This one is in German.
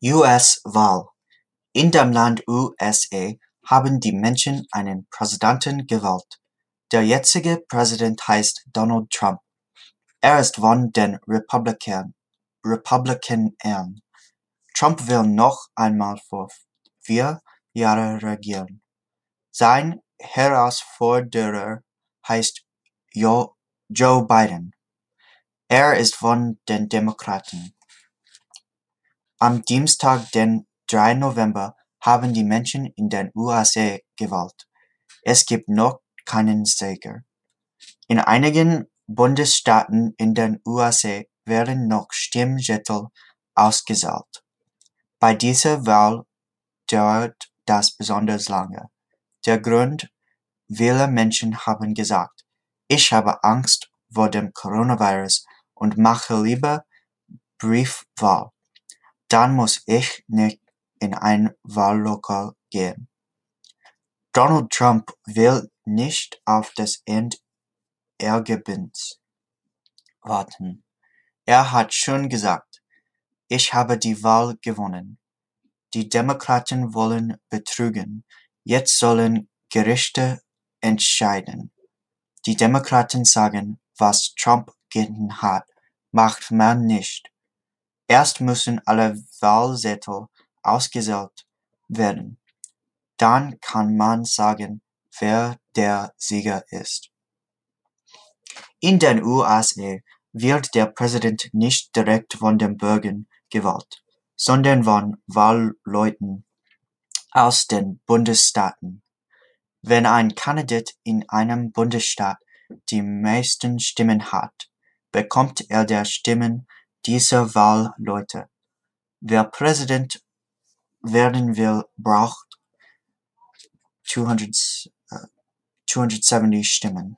US-Wahl In dem Land USA haben die Menschen einen Präsidenten gewählt. Der jetzige Präsident heißt Donald Trump. Er ist von den Republikanern. Trump will noch einmal für vier Jahre regieren. Sein Herausforderer heißt Joe Biden. Er ist von den Demokraten. Am Dienstag, den 3. November, haben die Menschen in den USA gewählt. Es gibt noch keinen Sieger. In einigen Bundesstaaten in den USA werden noch Stimmzettel ausgezählt. Bei dieser Wahl dauert das besonders lange. Der Grund, viele Menschen haben gesagt, ich habe Angst vor dem Coronavirus und mache lieber Briefwahl. Dann muss ich nicht in ein Wahllokal gehen. Donald Trump will nicht auf das Endergebnis warten. Er hat schon gesagt, ich habe die Wahl gewonnen. Die Demokraten wollen betrügen. Jetzt sollen Gerichte entscheiden. Die Demokraten sagen, was Trump getan hat, macht man nicht. Erst müssen alle Wahlzettel ausgezählt werden. Dann kann man sagen, wer der Sieger ist. In den USA wird der Präsident nicht direkt von den Bürgern gewählt, sondern von Wahlleuten aus den Bundesstaaten. Wenn ein Kandidat in einem Bundesstaat die meisten Stimmen hat, bekommt er die Stimmen dieser Wahlleute. Wer Präsident werden will, braucht 270 Stimmen.